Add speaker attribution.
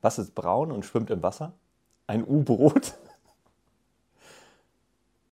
Speaker 1: Was ist braun und schwimmt im Wasser? Ein U-Boot.